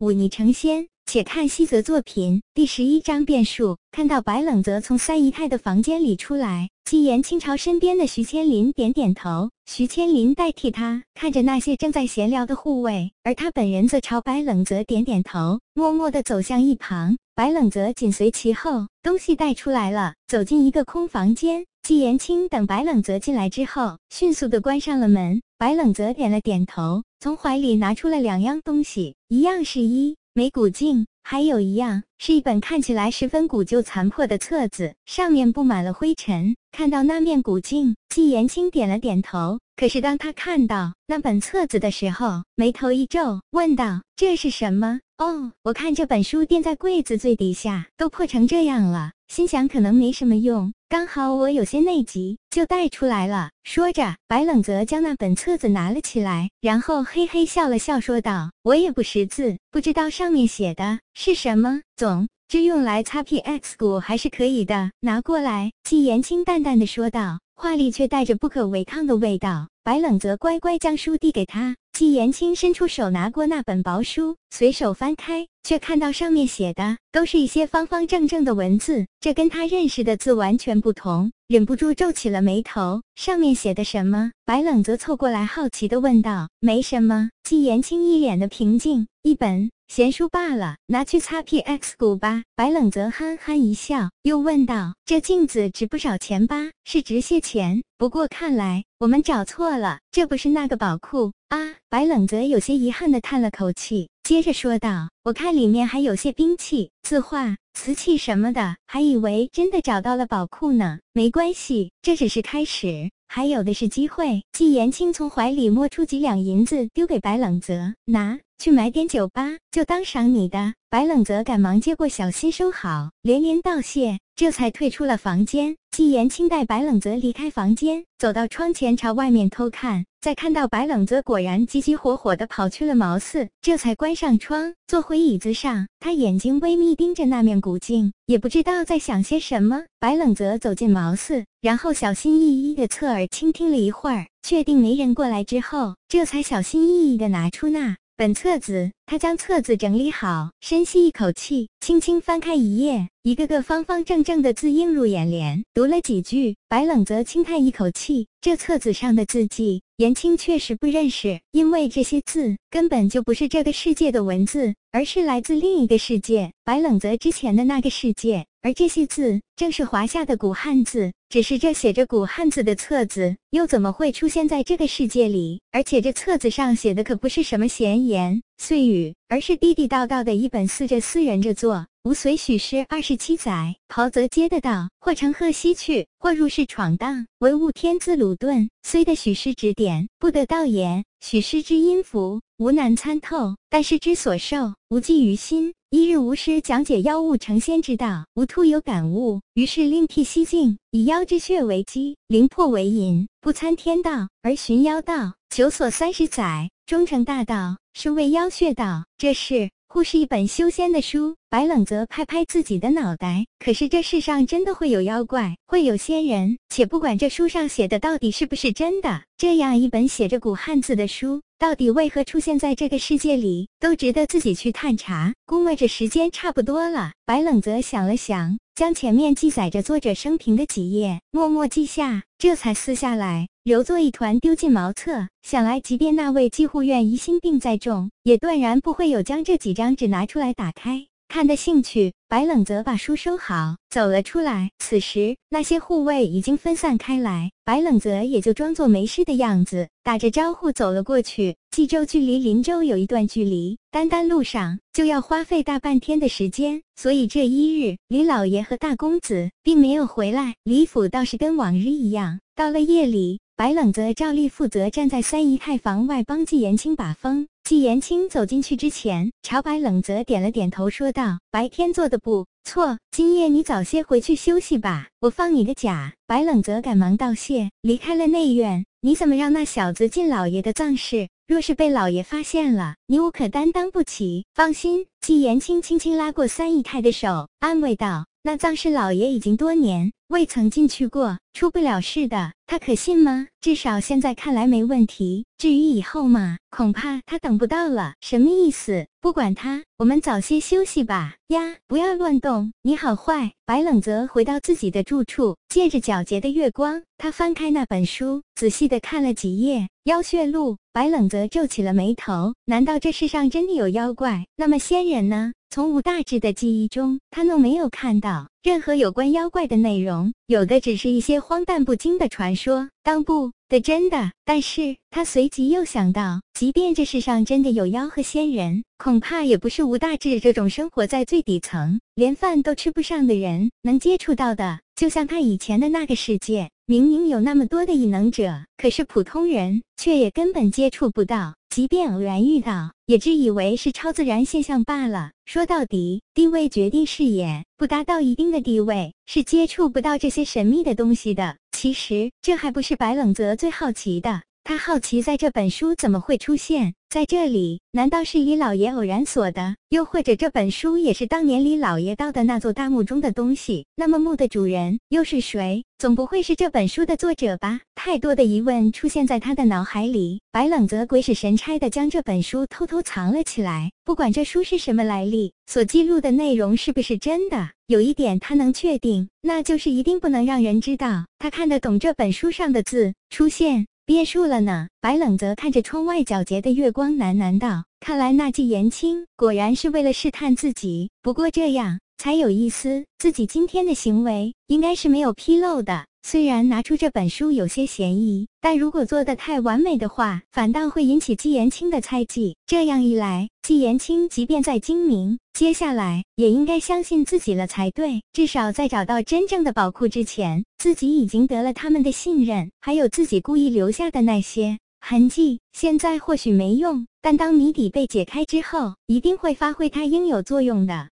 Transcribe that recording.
忤逆成仙。且看西泽作品第十一章变数。看到白冷泽从三姨太的房间里出来，季言清朝身边的徐千林点点头。徐千林代替他看着那些正在闲聊的护卫，而他本人则朝白冷泽点点头，默默地走向一旁。白冷泽紧随其后，东西带出来了，走进一个空房间。季言清等白冷泽进来之后，迅速地关上了门。白冷泽点了点头，从怀里拿出了两样东西，一样是一。枚古镜，还有一样是一本看起来十分古旧残破的册子，上面布满了灰尘。看到那面古镜，季言清点了点头。可是当他看到那本册子的时候，眉头一皱，问道：“这是什么？”“哦，我看这本书垫在柜子最底下，都破成这样了，心想可能没什么用。”刚好我有些内急，就带出来了。说着，白冷泽将那本册子拿了起来，然后嘿嘿笑了笑，说道：“我也不识字，不知道上面写的是什么。总之用来擦 PX 骨还是可以的，拿过来。”季言清淡淡的说道，话里却带着不可违抗的味道。白冷泽乖乖将书递给他。季言清伸出手拿过那本薄书，随手翻开，却看到上面写的都是一些方方正正的文字，这跟他认识的字完全不同，忍不住皱起了眉头。上面写的什么？白冷泽凑过来，好奇的问道。没什么。季言清一脸的平静，一本闲书罢了，拿去擦 PX 股吧。白冷泽憨憨一笑，又问道：“这镜子值不少钱吧？”是值些钱，不过看来我们找错了，这不是那个宝库。啊！白冷泽有些遗憾地叹了口气，接着说道：“我看里面还有些兵器、字画、瓷器什么的，还以为真的找到了宝库呢。没关系，这只是开始，还有的是机会。”季言青从怀里摸出几两银子，丢给白冷泽：“拿去买点酒吧，就当赏你的。”白冷泽赶忙接过，小心收好，连连道谢。这才退出了房间。季言清带白冷泽离开房间，走到窗前朝外面偷看，再看到白冷泽果然急急火火地跑去了茅寺，这才关上窗，坐回椅子上。他眼睛微眯，盯着那面古镜，也不知道在想些什么。白冷泽走进茅寺，然后小心翼翼地侧耳倾听了一会儿，确定没人过来之后，这才小心翼翼地拿出那。本册子，他将册子整理好，深吸一口气，轻轻翻开一页，一个个方方正正的字映入眼帘，读了几句，白冷泽轻叹一口气，这册子上的字迹，言青确实不认识，因为这些字根本就不是这个世界的文字，而是来自另一个世界，白冷泽之前的那个世界。而这些字正是华夏的古汉字，只是这写着古汉字的册子又怎么会出现在这个世界里？而且这册子上写的可不是什么闲言碎语，而是地地道道的一本四着私人着作。吾随许师二十七载，袍泽接得道，或乘鹤西去，或入室闯荡，唯吾天资鲁钝，虽得许师指点，不得道也。许师之音符，吾难参透，但师之所受，无记于心。一日，无师讲解妖物成仙之道，吾突有感悟，于是另辟蹊径，以妖之血为基，灵魄为引，不参天道而寻妖道，求索三十载，终成大道，是谓妖血道。这是忽是一本修仙的书。白冷则拍拍自己的脑袋，可是这世上真的会有妖怪，会有仙人？且不管这书上写的到底是不是真的，这样一本写着古汉字的书，到底为何出现在这个世界里，都值得自己去探查。估摸着时间差不多了，白冷泽想了想，将前面记载着作者生平的几页默默记下，这才撕下来，揉作一团丢进茅厕。想来，即便那位济护院疑心病再重，也断然不会有将这几张纸拿出来打开。看的兴趣，白冷泽把书收好，走了出来。此时，那些护卫已经分散开来，白冷泽也就装作没事的样子，打着招呼走了过去。冀州距离林州有一段距离，单单路上就要花费大半天的时间，所以这一日，李老爷和大公子并没有回来。李府倒是跟往日一样，到了夜里，白冷泽照例负责站在三姨太房外帮季言清把风。季言清走进去之前，朝白冷泽点了点头，说道：“白天做的不错，今夜你早些回去休息吧，我放你个假。”白冷泽赶忙道谢，离开了内院。你怎么让那小子进老爷的葬室？若是被老爷发现了，你我可担当不起。放心。季言清轻轻拉过三姨太的手，安慰道：“那藏室老爷已经多年未曾进去过，出不了事的。他可信吗？至少现在看来没问题。至于以后嘛，恐怕他等不到了。什么意思？不管他，我们早些休息吧。呀，不要乱动！你好坏！白冷泽回到自己的住处，借着皎洁的月光，他翻开那本书，仔细的看了几页。妖血录。白冷泽皱起了眉头。难道这世上真的有妖怪？那么仙人呢？从吴大志的记忆中，他弄没有看到任何有关妖怪的内容，有的只是一些荒诞不经的传说。当不的真的，但是他随即又想到，即便这世上真的有妖和仙人，恐怕也不是吴大志这种生活在最底层、连饭都吃不上的人能接触到的。就像他以前的那个世界，明明有那么多的异能者，可是普通人却也根本接触不到。即便偶然遇到，也只以为是超自然现象罢了。说到底，地位决定视野，不达到一定的地位，是接触不到这些神秘的东西的。其实，这还不是白冷泽最好奇的。他好奇，在这本书怎么会出现在这里？难道是李老爷偶然锁的？又或者这本书也是当年李老爷盗的那座大墓中的东西？那么墓的主人又是谁？总不会是这本书的作者吧？太多的疑问出现在他的脑海里。白冷则鬼使神差的将这本书偷偷藏了起来。不管这书是什么来历，所记录的内容是不是真的，有一点他能确定，那就是一定不能让人知道他看得懂这本书上的字。出现。别墅了呢？白冷则看着窗外皎洁的月光，喃喃道：“看来那季言青果然是为了试探自己。不过这样才有意思，自己今天的行为应该是没有纰漏的。”虽然拿出这本书有些嫌疑，但如果做的太完美的话，反倒会引起季言清的猜忌。这样一来，季言清即便再精明，接下来也应该相信自己了才对。至少在找到真正的宝库之前，自己已经得了他们的信任，还有自己故意留下的那些痕迹。现在或许没用，但当谜底被解开之后，一定会发挥它应有作用的。